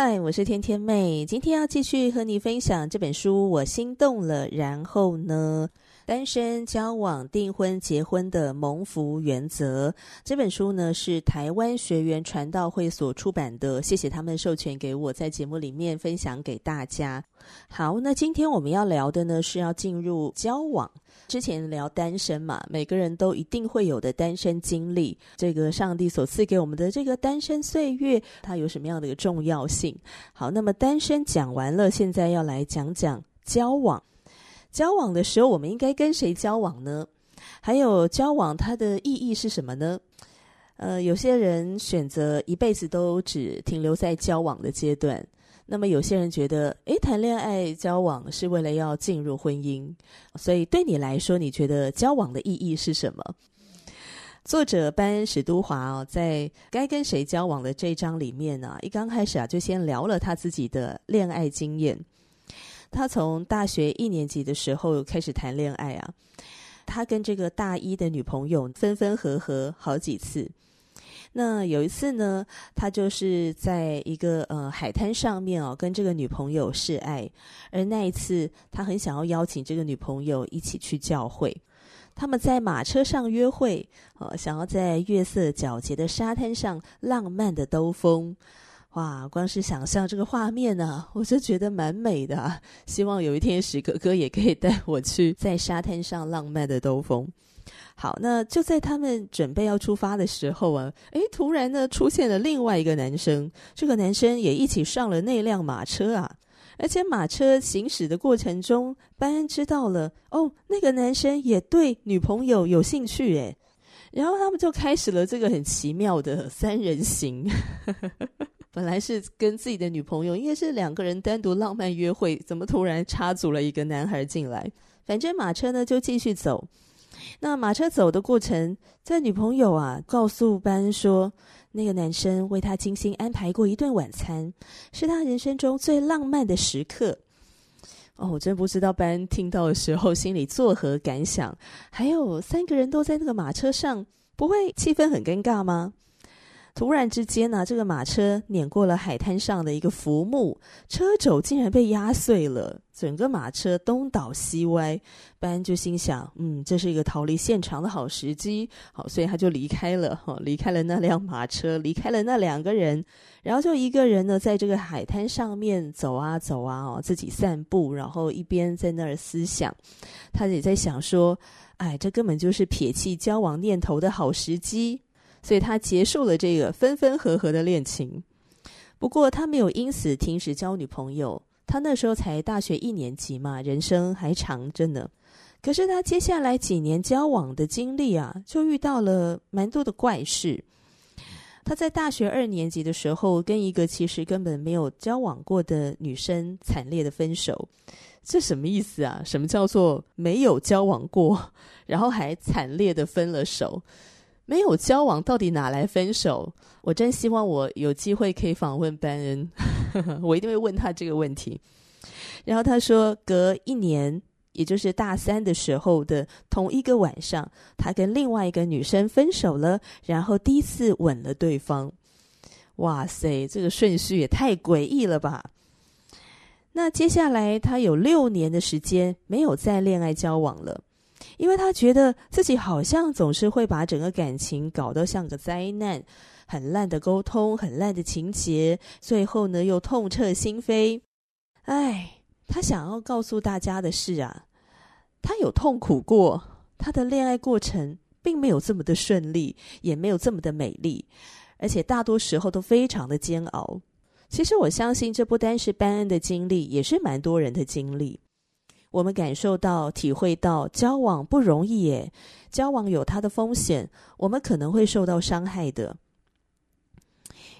嗨，我是天天妹，今天要继续和你分享这本书，我心动了。然后呢，单身、交往、订婚、结婚的蒙福原则。这本书呢是台湾学员传道会所出版的，谢谢他们授权给我在节目里面分享给大家。好，那今天我们要聊的呢是要进入交往。之前聊单身嘛，每个人都一定会有的单身经历。这个上帝所赐给我们的这个单身岁月，它有什么样的一个重要性？好，那么单身讲完了，现在要来讲讲交往。交往的时候，我们应该跟谁交往呢？还有交往它的意义是什么呢？呃，有些人选择一辈子都只停留在交往的阶段。那么有些人觉得，诶，谈恋爱交往是为了要进入婚姻，所以对你来说，你觉得交往的意义是什么？作者班史都华哦，在该跟谁交往的这一章里面呢，一刚开始啊，就先聊了他自己的恋爱经验。他从大学一年级的时候开始谈恋爱啊，他跟这个大一的女朋友分分合合好几次。那有一次呢，他就是在一个呃海滩上面哦，跟这个女朋友示爱。而那一次，他很想要邀请这个女朋友一起去教会。他们在马车上约会，呃，想要在月色皎洁的沙滩上浪漫的兜风。哇，光是想象这个画面呢，啊，我就觉得蛮美的啊。希望有一天史哥哥也可以带我去在沙滩上浪漫的兜风。好，那就在他们准备要出发的时候啊，诶，突然呢出现了另外一个男生，这个男生也一起上了那辆马车啊，而且马车行驶的过程中，班恩知道了哦，那个男生也对女朋友有兴趣诶，然后他们就开始了这个很奇妙的三人行。本来是跟自己的女朋友，应该是两个人单独浪漫约会，怎么突然插足了一个男孩进来？反正马车呢就继续走。那马车走的过程，在女朋友啊告诉班说，那个男生为她精心安排过一顿晚餐，是他人生中最浪漫的时刻。哦，我真不知道班听到的时候心里作何感想。还有三个人都在那个马车上，不会气氛很尴尬吗？突然之间呢、这个马车碾过了海滩上的一个浮木，车轴竟然被压碎了，整个马车东倒西歪。班就心想，嗯，这是一个逃离现场的好时机，好，所以他就离开了，哈，离开了那辆马车，离开了那两个人，然后就一个人呢，在这个海滩上面走啊走啊，哦，自己散步，然后一边在那儿思想，他也在想说，哎，这根本就是撇弃交往念头的好时机。所以他结束了这个分分合合的恋情，不过他没有因此停止交女朋友。他那时候才大学一年级嘛，人生还长着呢。可是他接下来几年交往的经历啊，就遇到了蛮多的怪事。他在大学二年级的时候，跟一个其实根本没有交往过的女生惨烈的分手。这什么意思啊？什么叫做没有交往过，然后还惨烈的分了手？没有交往，到底哪来分手？我真希望我有机会可以访问班恩，我一定会问他这个问题。然后他说，隔一年，也就是大三的时候的同一个晚上，他跟另外一个女生分手了，然后第一次吻了对方。哇塞，这个顺序也太诡异了吧！那接下来他有六年的时间没有再恋爱交往了。因为他觉得自己好像总是会把整个感情搞得像个灾难，很烂的沟通，很烂的情节，最后呢又痛彻心扉。哎，他想要告诉大家的是啊，他有痛苦过，他的恋爱过程并没有这么的顺利，也没有这么的美丽，而且大多时候都非常的煎熬。其实我相信这不单是班恩的经历，也是蛮多人的经历。我们感受到、体会到交往不容易耶，交往有它的风险，我们可能会受到伤害的。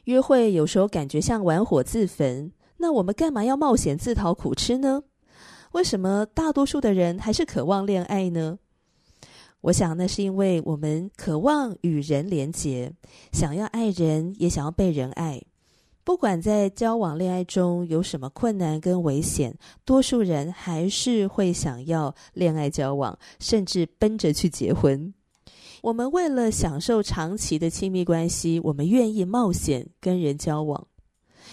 约会有时候感觉像玩火自焚，那我们干嘛要冒险自讨苦吃呢？为什么大多数的人还是渴望恋爱呢？我想那是因为我们渴望与人连结，想要爱人，也想要被人爱。不管在交往恋爱中有什么困难跟危险，多数人还是会想要恋爱交往，甚至奔着去结婚。我们为了享受长期的亲密关系，我们愿意冒险跟人交往。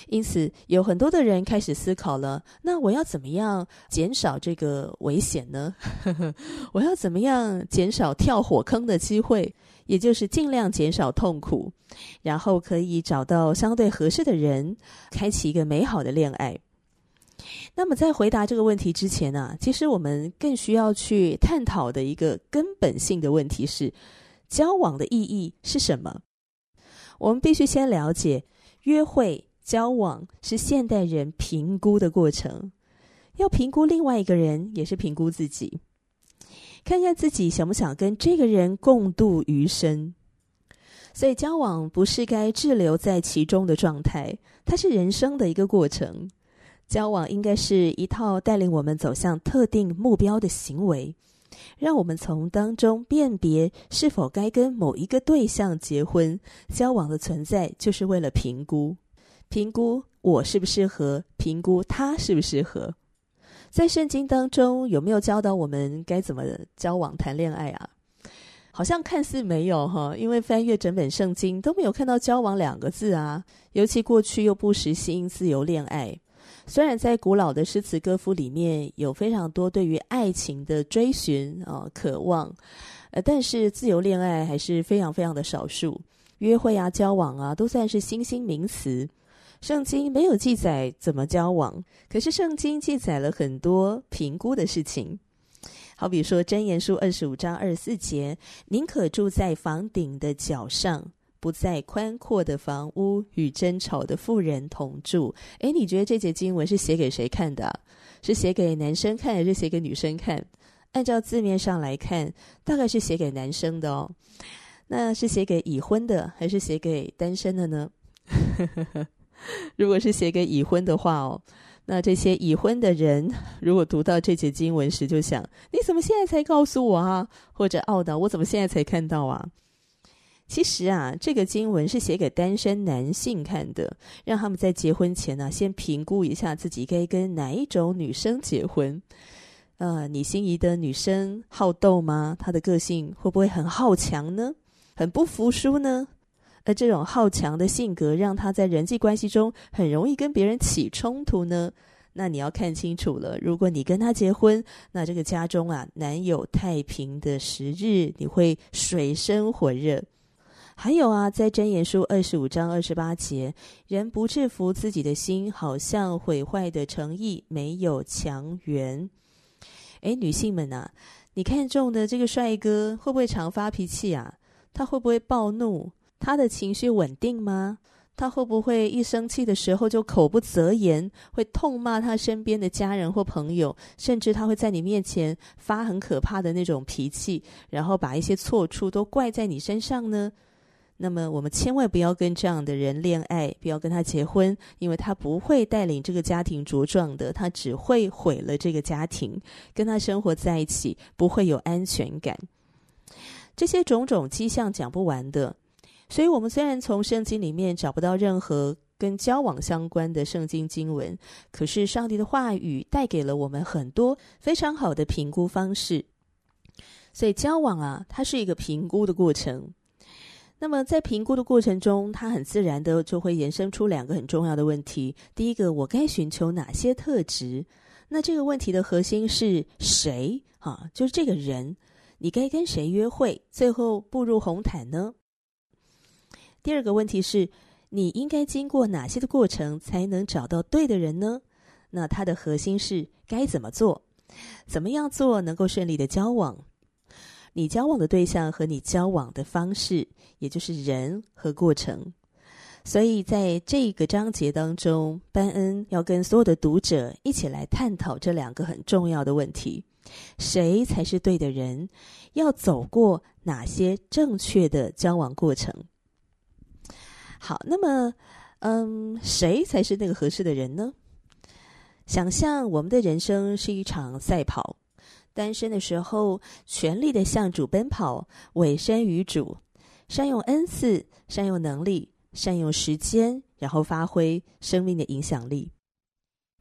因此，有很多的人开始思考了：那我要怎么样减少这个危险呢？我要怎么样减少跳火坑的机会？也就是尽量减少痛苦，然后可以找到相对合适的人，开启一个美好的恋爱。那么，在回答这个问题之前呢、其实我们更需要去探讨的一个根本性的问题是：交往的意义是什么？我们必须先了解，约会、交往是现代人评估的过程，要评估另外一个人，也是评估自己。看看自己想不想跟这个人共度余生，所以交往不是该滞留在其中的状态，它是人生的一个过程。交往应该是一套带领我们走向特定目标的行为，让我们从当中辨别是否该跟某一个对象结婚。交往的存在就是为了评估，评估我适不适合，评估他适不适合。在圣经当中有没有教导我们该怎么交往谈恋爱啊？好像看似没有哈，因为翻阅整本圣经都没有看到交往两个字啊。尤其过去又不实行自由恋爱，虽然在古老的诗词歌赋里面有非常多对于爱情的追寻啊、渴望，呃，但是自由恋爱还是非常非常的少数。约会啊、交往啊，都算是新兴名词。圣经没有记载怎么交往，可是圣经记载了很多评估的事情。好比说《箴言书》二十五章二十四节：“宁可住在房顶的角上，不在宽阔的房屋与争吵的妇人同住。”诶，你觉得这节经文是写给谁看的？是写给男生看，还是写给女生看？按照字面上来看，大概是写给男生的哦。那是写给已婚的，还是写给单身的呢？如果是写给已婚的话哦，那这些已婚的人如果读到这节经文时，就想：你怎么现在才告诉我啊？或者懊恼我怎么现在才看到啊？其实啊，这个经文是写给单身男性看的，让他们在结婚前呢，先评估一下自己该跟哪一种女生结婚。呃，你心仪的女生好斗吗？她的个性会不会很好强呢？很不服输呢？而这种好强的性格，让他在人际关系中很容易跟别人起冲突呢。那你要看清楚了，如果你跟他结婚，那这个家中啊，难有太平的时日，你会水深火热。还有啊，在箴言书二十五章二十八节，人不制服自己的心，好像毁坏的诚意没有强援。诶，女性们啊，你看中的这个帅哥会不会常发脾气啊？他会不会暴怒？他的情绪稳定吗？他会不会一生气的时候就口不择言，会痛骂他身边的家人或朋友，甚至他会在你面前发很可怕的那种脾气，然后把一些错处都怪在你身上呢？那么我们千万不要跟这样的人恋爱，不要跟他结婚，因为他不会带领这个家庭茁壮的，他只会毁了这个家庭。跟他生活在一起不会有安全感，这些种种迹象讲不完的。所以，我们虽然从圣经里面找不到任何跟交往相关的圣经经文，可是上帝的话语带给了我们很多非常好的评估方式。所以，交往啊，它是一个评估的过程。那么，在评估的过程中，它很自然的就会延伸出两个很重要的问题：第一个，我该寻求哪些特质？那这个问题的核心是谁？啊，就是这个人，你该跟谁约会，最后步入红毯呢？第二个问题是，你应该经过哪些的过程才能找到对的人呢？那它的核心是该怎么做？怎么样做能够顺利的交往？你交往的对象和你交往的方式，也就是人和过程。所以在这个章节当中，班恩要跟所有的读者一起来探讨这两个很重要的问题：谁才是对的人？要走过哪些正确的交往过程？好，那么，嗯，谁才是那个合适的人呢？想象我们的人生是一场赛跑，单身的时候，全力的向主奔跑，委身于主，善用恩赐，善用能力。善用时间，然后发挥生命的影响力。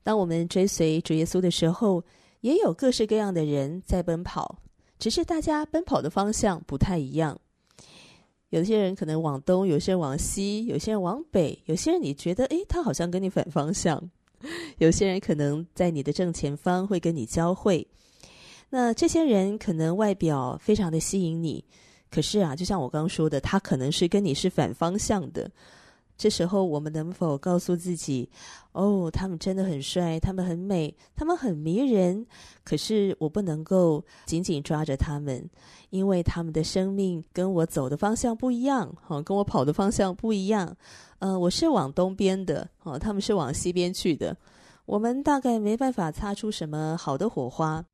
当我们追随主耶稣的时候，也有各式各样的人在奔跑，只是大家奔跑的方向不太一样。有些人可能往东，有些人往西，有些人往北，有些人你觉得，诶，他好像跟你反方向。有些人可能在你的正前方会跟你交汇。那这些人可能外表非常的吸引你。可是啊，就像我刚刚说的，他可能是跟你是反方向的。这时候，我们能否告诉自己：“哦，他们真的很帅，他们很美，他们很迷人。”可是我不能够紧紧抓着他们，因为他们的生命跟我走的方向不一样，哦，跟我跑的方向不一样。呃，我是往东边的，哦，他们是往西边去的。我们大概没办法擦出什么好的火花。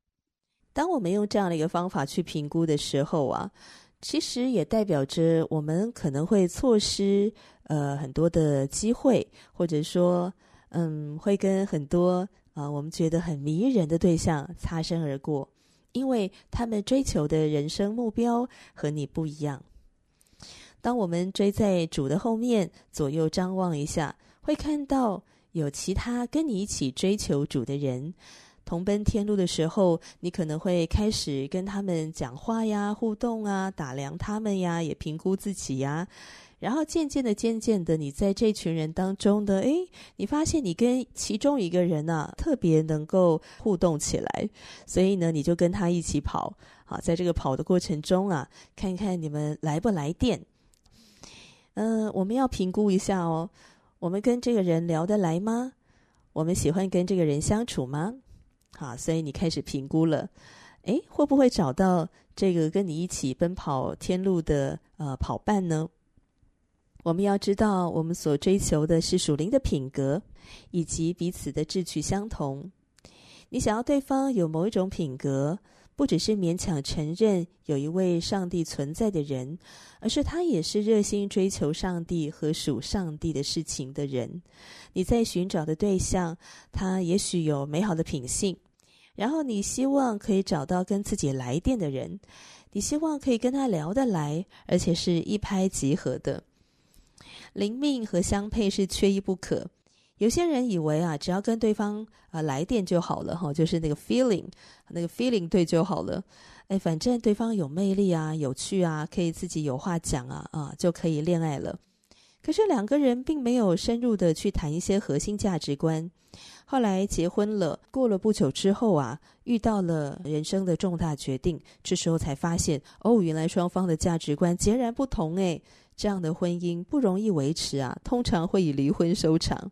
当我们用这样的一个方法去评估的时候啊。其实也代表着我们可能会错失呃很多的机会，或者说嗯会跟很多啊、我们觉得很迷人的对象擦身而过，因为他们追求的人生目标和你不一样。当我们追在主的后面，左右张望一下，会看到有其他跟你一起追求主的人。同奔天路的时候，你可能会开始跟他们讲话呀、互动啊、打量他们呀，也评估自己呀。然后渐渐的、渐渐的，你在这群人当中的，诶，你发现你跟其中一个人啊，特别能够互动起来，所以呢，你就跟他一起跑。好，在这个跑的过程中啊，看看你们来不来电。嗯、我们要评估一下哦，我们跟这个人聊得来吗？我们喜欢跟这个人相处吗？好，所以你开始评估了，诶，会不会找到这个跟你一起奔跑天路的呃跑伴呢？我们要知道，我们所追求的是属灵的品格，以及彼此的志趣相同。你想要对方有某一种品格，不只是勉强承认有一位上帝存在的人，而是他也是热心追求上帝和属上帝的事情的人。你在寻找的对象，他也许有美好的品性，然后你希望可以找到跟自己来电的人，你希望可以跟他聊得来，而且是一拍即合的。灵命和相配是缺一不可。有些人以为啊，只要跟对方啊、来电就好了哈，就是那个 feeling，那个 feeling 对就好了。哎，反正对方有魅力啊，有趣啊，可以自己有话讲啊，啊就可以恋爱了。可是两个人并没有深入的去谈一些核心价值观。后来结婚了，过了不久之后啊，遇到了人生的重大决定，这时候才发现哦，原来双方的价值观截然不同哎，这样的婚姻不容易维持啊，通常会以离婚收场。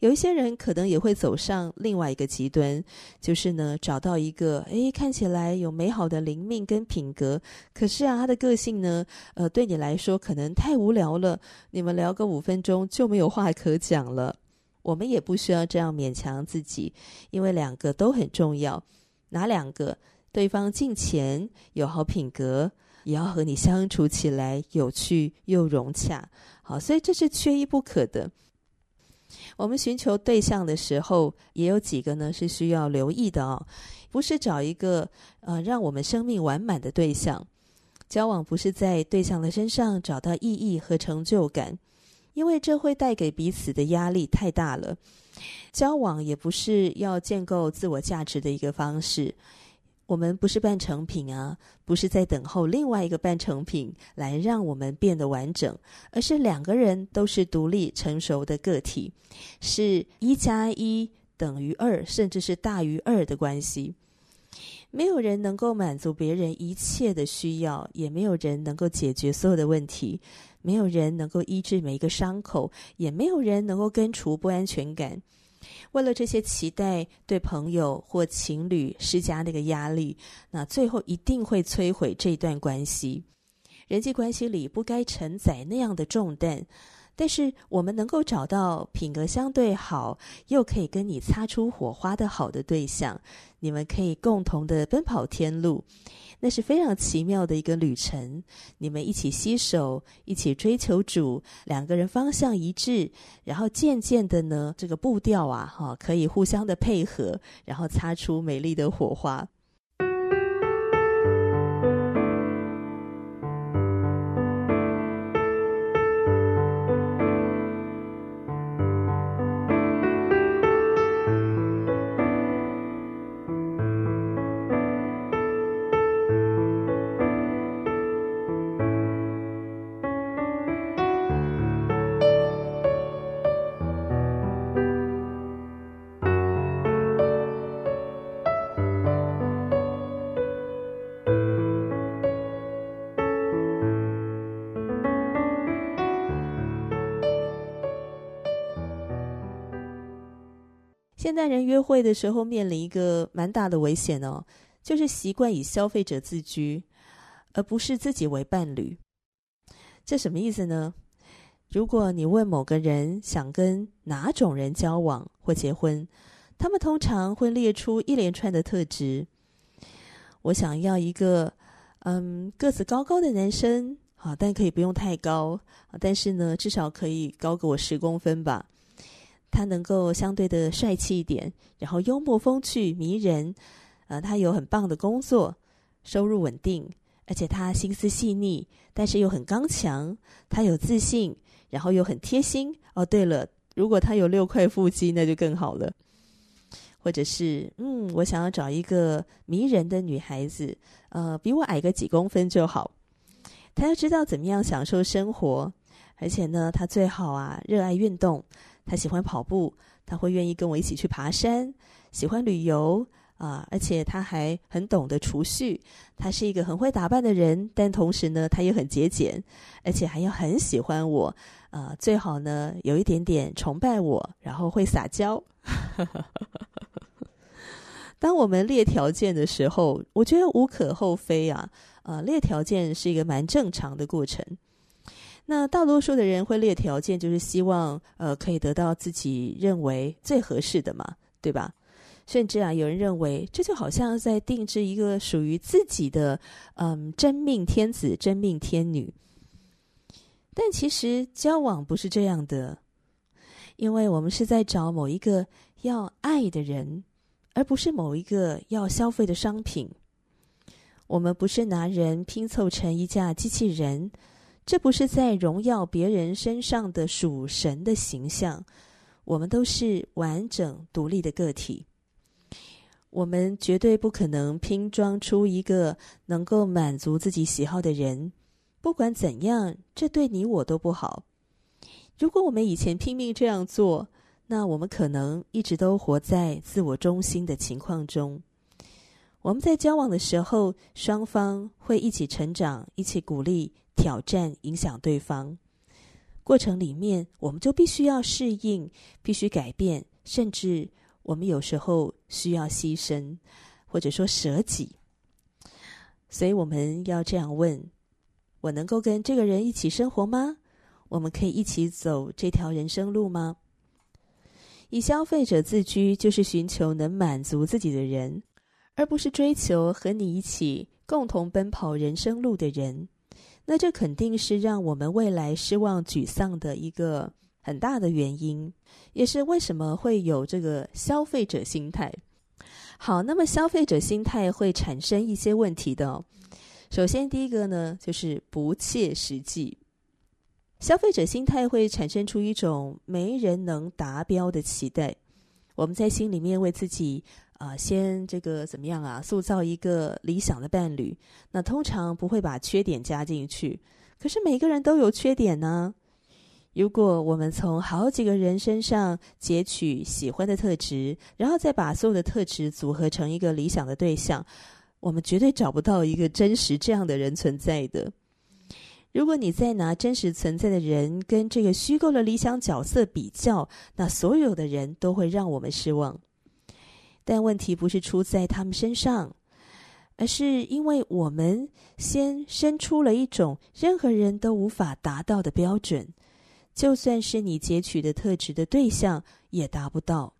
有一些人可能也会走上另外一个极端，就是呢，找到一个诶，看起来有美好的灵命跟品格，可是啊，他的个性呢，呃，对你来说可能太无聊了，你们聊个五分钟就没有话可讲了。我们也不需要这样勉强自己，因为两个都很重要。哪两个？对方敬钱，有好品格，也要和你相处起来有趣又融洽。好，所以这是缺一不可的。我们寻求对象的时候，也有几个呢是需要留意的哦。不是找一个呃让我们生命完满的对象，交往不是在对象的身上找到意义和成就感，因为这会带给彼此的压力太大了。交往也不是要建构自我价值的一个方式。我们不是半成品啊，不是在等候另外一个半成品来让我们变得完整，而是两个人都是独立成熟的个体，是一加一等于二，甚至是大于二的关系。没有人能够满足别人一切的需要，也没有人能够解决所有的问题，没有人能够医治每一个伤口，也没有人能够根除不安全感。为了这些期待，对朋友或情侣施加那个压力，那最后一定会摧毁这段关系。人际关系里不该承载那样的重担，但是我们能够找到品格相对好，又可以跟你擦出火花的好的对象，你们可以共同的奔跑天路，那是非常奇妙的一个旅程。你们一起携手，一起追求主，两个人方向一致，然后渐渐的呢，这个步调啊，哈，可以互相的配合，然后擦出美丽的火花。现代人约会的时候面临一个蛮大的危险哦，就是习惯以消费者自居，而不是自己为伴侣。这什么意思呢？如果你问某个人想跟哪种人交往或结婚，他们通常会列出一连串的特质。我想要一个嗯个子高高的男生，好，但可以不用太高，但是呢，至少可以高个我十公分吧。他能够相对的帅气一点，然后幽默风趣、迷人。呃，他有很棒的工作，收入稳定，而且他心思细腻，但是又很刚强。他有自信，然后又很贴心。哦，对了，如果他有六块腹肌，那就更好了。或者是，嗯，我想要找一个迷人的女孩子，呃，比我矮个几公分就好。他要知道怎么样享受生活，而且呢，他最好啊，热爱运动。他喜欢跑步，他会愿意跟我一起去爬山，喜欢旅游啊，而且他还很懂得储蓄。他是一个很会打扮的人，但同时呢，他也很节俭，而且还要很喜欢我啊，最好呢有一点点崇拜我，然后会撒娇。当我们列条件的时候，我觉得无可厚非啊，啊，列条件是一个蛮正常的过程。那大多数的人会列条件，就是希望呃可以得到自己认为最合适的嘛，对吧？甚至啊，有人认为这就好像在定制一个属于自己的嗯真命天子、真命天女。但其实交往不是这样的，因为我们是在找某一个要爱的人，而不是某一个要消费的商品。我们不是拿人拼凑成一架机器人。这不是在荣耀别人身上的属神的形象，我们都是完整独立的个体。我们绝对不可能拼装出一个能够满足自己喜好的人。不管怎样，这对你我都不好。如果我们以前拼命这样做，那我们可能一直都活在自我中心的情况中。我们在交往的时候，双方会一起成长，一起鼓励。挑战影响对方，过程里面我们就必须要适应，必须改变，甚至我们有时候需要牺牲，或者说舍己。所以我们要这样问：我能够跟这个人一起生活吗？我们可以一起走这条人生路吗？以消费者自居，就是寻求能满足自己的人，而不是追求和你一起共同奔跑人生路的人。那这肯定是让我们未来失望沮丧的一个很大的原因，也是为什么会有这个消费者心态。好，那么消费者心态会产生一些问题的。首先，第一个呢，就是不切实际。消费者心态会产生出一种没人能达标的期待。我们在心里面为自己。啊、先这个怎么样啊？塑造一个理想的伴侣，那通常不会把缺点加进去。可是每个人都有缺点呢。如果我们从好几个人身上截取喜欢的特质，然后再把所有的特质组合成一个理想的对象，我们绝对找不到一个真实这样的人存在的。如果你再拿真实存在的人跟这个虚构的理想角色比较，那所有的人都会让我们失望。但问题不是出在他们身上，而是因为我们先生出了一种任何人都无法达到的标准，就算是你截取的特质的对象，也达不到。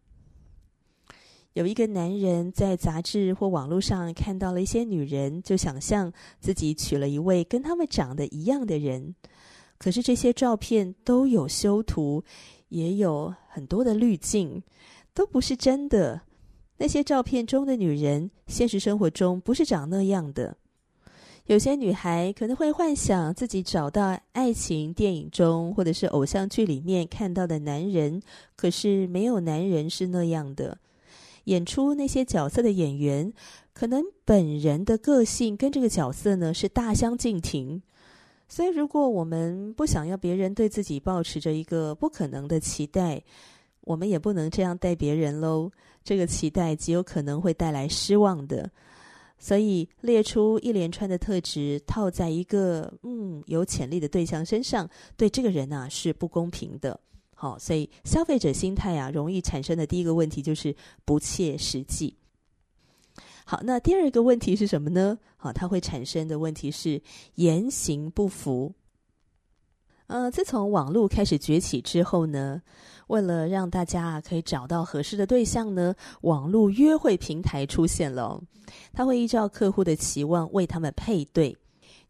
有一个男人在杂志或网络上看到了一些女人，就想象自己娶了一位跟他们长得一样的人。可是这些照片都有修图，也有很多的滤镜，都不是真的。那些照片中的女人，现实生活中不是长那样的。有些女孩可能会幻想自己找到爱情电影中或者是偶像剧里面看到的男人，可是没有男人是那样的。演出那些角色的演员，可能本人的个性跟这个角色呢是大相径庭。所以，如果我们不想要别人对自己抱持着一个不可能的期待，我们也不能这样待别人喽。这个期待极有可能会带来失望的。所以，列出一连串的特质套在一个嗯有潜力的对象身上，对这个人啊是不公平的。好，所以消费者心态啊，容易产生的第一个问题就是不切实际。好，那第二个问题是什么呢？好，它会产生的问题是言行不符。呃，自从网络开始崛起之后呢，为了让大家可以找到合适的对象呢，网络约会平台出现了。它会依照客户的期望为他们配对。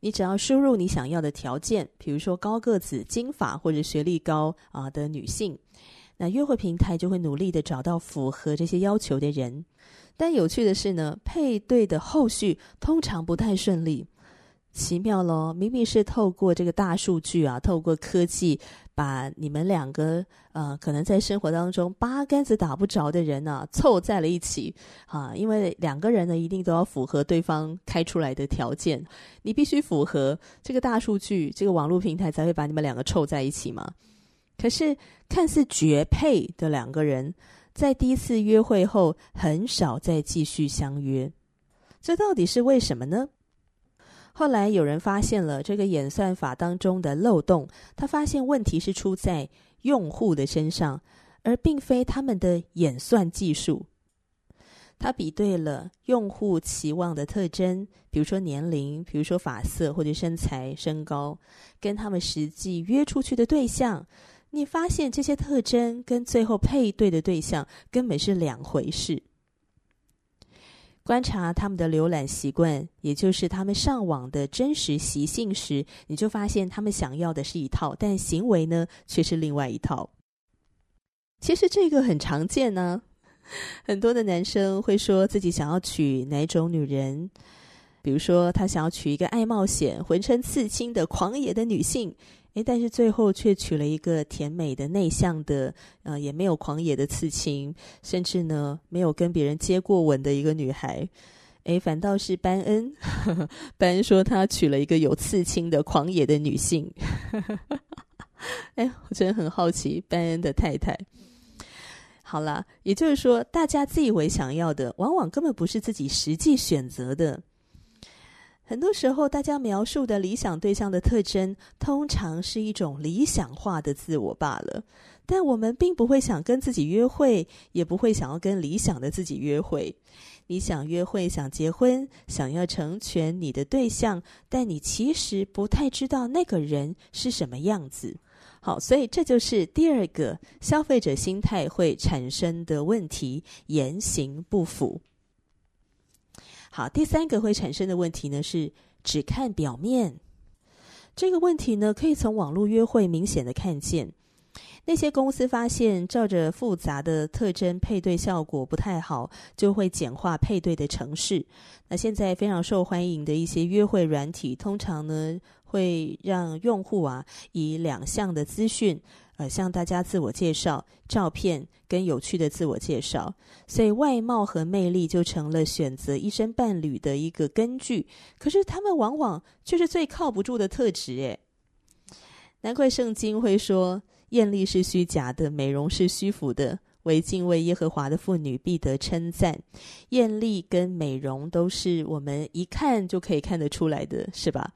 你只要输入你想要的条件，比如说高个子、金发或者学历高啊的女性，那约会平台就会努力的找到符合这些要求的人。但有趣的是呢，配对的后续通常不太顺利。奇妙咯，明明是透过这个大数据啊，透过科技，把你们两个呃，可能在生活当中八竿子打不着的人呢、啊，凑在了一起啊。因为两个人呢，一定都要符合对方开出来的条件，你必须符合这个大数据，这个网络平台才会把你们两个凑在一起嘛。可是看似绝配的两个人，在第一次约会后，很少再继续相约，这到底是为什么呢？后来有人发现了这个演算法当中的漏洞，他发现问题是出在用户的身上，而并非他们的演算技术。他比对了用户期望的特征，比如说年龄，比如说发色或者身材、身高，跟他们实际约出去的对象，你发现这些特征跟最后配对的对象根本是两回事。观察他们的浏览习惯，也就是他们上网的真实习性时，你就发现他们想要的是一套，但行为呢却是另外一套。其实这个很常见呢、很多的男生会说自己想要娶哪种女人，比如说他想要娶一个爱冒险、浑身刺青的狂野的女性。诶，但是最后却娶了一个甜美的、内向的，呃，也没有狂野的刺青，甚至呢，没有跟别人接过吻的一个女孩。诶，反倒是班恩，呵呵，班恩说他娶了一个有刺青的狂野的女性。哎，我真的很好奇班恩的太太。好啦，也就是说，大家自以为想要的，往往根本不是自己实际选择的。很多时候，大家描述的理想对象的特征，通常是一种理想化的自我罢了。但我们并不会想跟自己约会，也不会想要跟理想的自己约会。你想约会、想结婚、想要成全你的对象，但你其实不太知道那个人是什么样子。好，所以这就是第二个消费者心态会产生的问题：言行不符。好，第三个会产生的问题呢，是只看表面。这个问题呢，可以从网络约会明显的看见。那些公司发现照着复杂的特征配对效果不太好，就会简化配对的程式。那现在非常受欢迎的一些约会软体，通常呢会让用户啊以两项的资讯。呃，向大家自我介绍，照片跟有趣的自我介绍，所以外貌和魅力就成了选择一生伴侣的一个根据。可是他们往往却是最靠不住的特质，诶，难怪圣经会说：艳丽是虚假的，美容是虚浮的，为敬畏耶和华的妇女必得称赞。艳丽跟美容都是我们一看就可以看得出来的，是吧？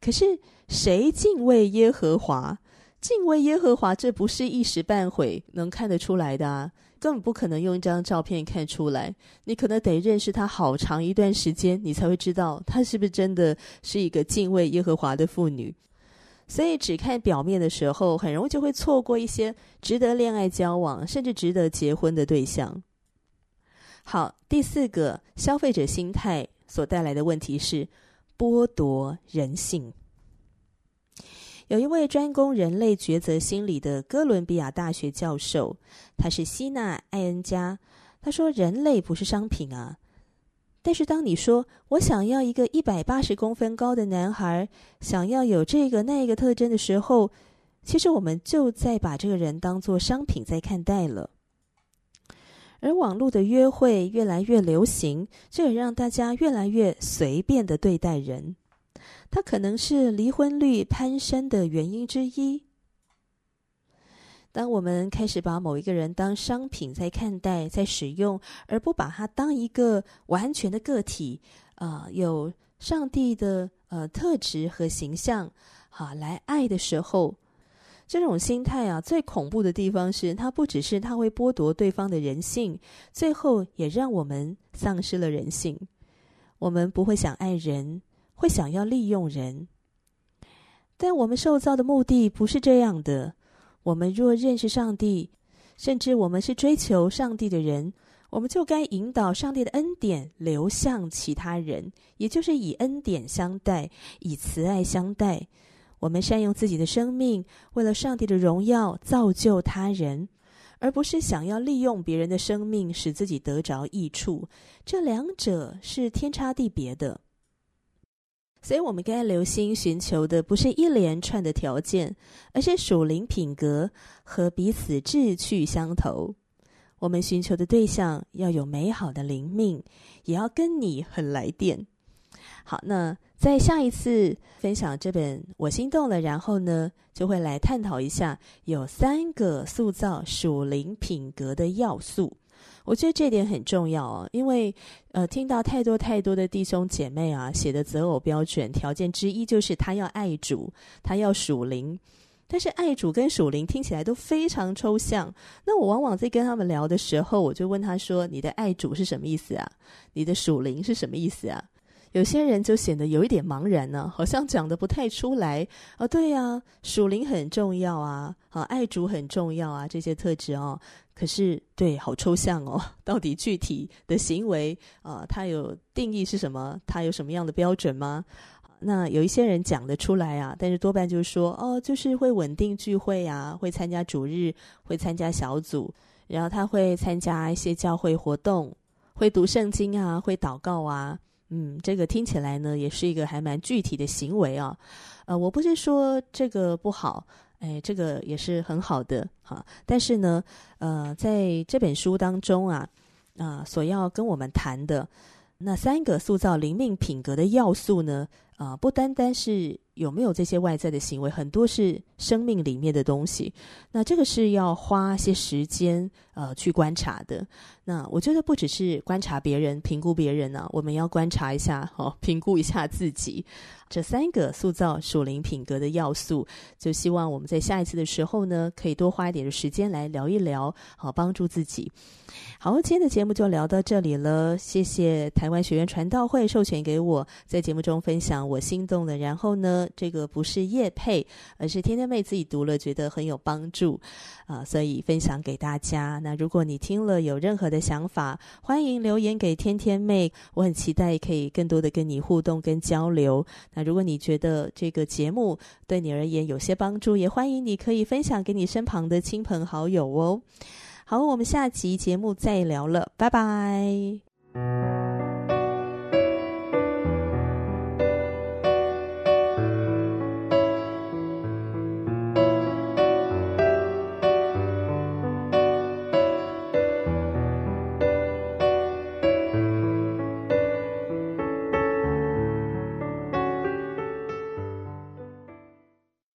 可是谁敬畏耶和华？敬畏耶和华，这不是一时半会能看得出来的啊，根本不可能用一张照片看出来。你可能得认识他好长一段时间，你才会知道他是不是真的是一个敬畏耶和华的妇女。所以只看表面的时候，很容易就会错过一些值得恋爱交往，甚至值得结婚的对象。好，第四个消费者心态所带来的问题是剥夺人性。有一位专攻人类抉择心理的哥伦比亚大学教授，他是希纳艾恩加。他说：“人类不是商品啊。”但是当你说我想要一个一百八十公分高的男孩，想要有这个那个特征的时候，其实我们就在把这个人当作商品在看待了。而网络的约会越来越流行，这也让大家越来越随便的对待人。它可能是离婚率攀升的原因之一。当我们开始把某一个人当商品在看待、在使用，而不把他当一个完全的个体，啊、呃，有上帝的呃特质和形象，啊，来爱的时候，这种心态啊，最恐怖的地方是，它不只是它会剥夺对方的人性，最后也让我们丧失了人性。我们不会想爱人，会想要利用人，但我们受造的目的不是这样的。我们若认识上帝，甚至我们是追求上帝的人，我们就该引导上帝的恩典流向其他人，也就是以恩典相待，以慈爱相待。我们善用自己的生命，为了上帝的荣耀造就他人，而不是想要利用别人的生命使自己得着益处。这两者是天差地别的。所以，我们该留心寻求的不是一连串的条件，而是属灵品格和彼此志趣相投。我们寻求的对象要有美好的灵命，也要跟你很来电。好，那在下一次分享这本《我心动了》，然后呢，就会来探讨一下有三个塑造属灵品格的要素。我觉得这点很重要啊，因为呃，听到太多太多的弟兄姐妹啊写的择偶标准条件之一就是他要爱主，他要属灵。但是爱主跟属灵听起来都非常抽象。那我往往在跟他们聊的时候，我就问他说：“你的爱主是什么意思啊？你的属灵是什么意思啊？”有些人就显得有一点茫然呢，好像讲得不太出来啊。对呀，属灵很重要啊，啊，爱主很重要啊，这些特质哦。可是，对，好抽象哦。到底具体的行为啊，它有定义是什么？它有什么样的标准吗？那有一些人讲得出来啊，但是多半就是说，哦，就是会稳定聚会啊，会参加主日，会参加小组，然后他会参加一些教会活动，会读圣经啊，会祷告啊。嗯，这个听起来呢，也是一个还蛮具体的行为啊。呃，我不是说这个不好，哎，这个也是很好的哈。但是呢，呃，在这本书当中啊，啊、所要跟我们谈的那三个塑造灵命品格的要素呢，啊、不单单是。有没有这些外在的行为？很多是生命里面的东西。那这个是要花些时间呃去观察的。那我觉得不只是观察别人、评估别人呢、我们要观察一下哦，评估一下自己。这三个塑造属灵品格的要素，就希望我们在下一次的时候呢，可以多花一点的时间来聊一聊，好帮助自己。好，今天的节目就聊到这里了。谢谢台湾学院传道会授权给我在节目中分享我心动的，然后呢。这个不是业配，而是天天妹自己读了觉得很有帮助啊，所以分享给大家。那如果你听了有任何的想法，欢迎留言给天天妹，我很期待可以更多的跟你互动跟交流。那如果你觉得这个节目对你而言有些帮助，也欢迎你可以分享给你身旁的亲朋好友哦。好，我们下集节目再聊了，拜拜。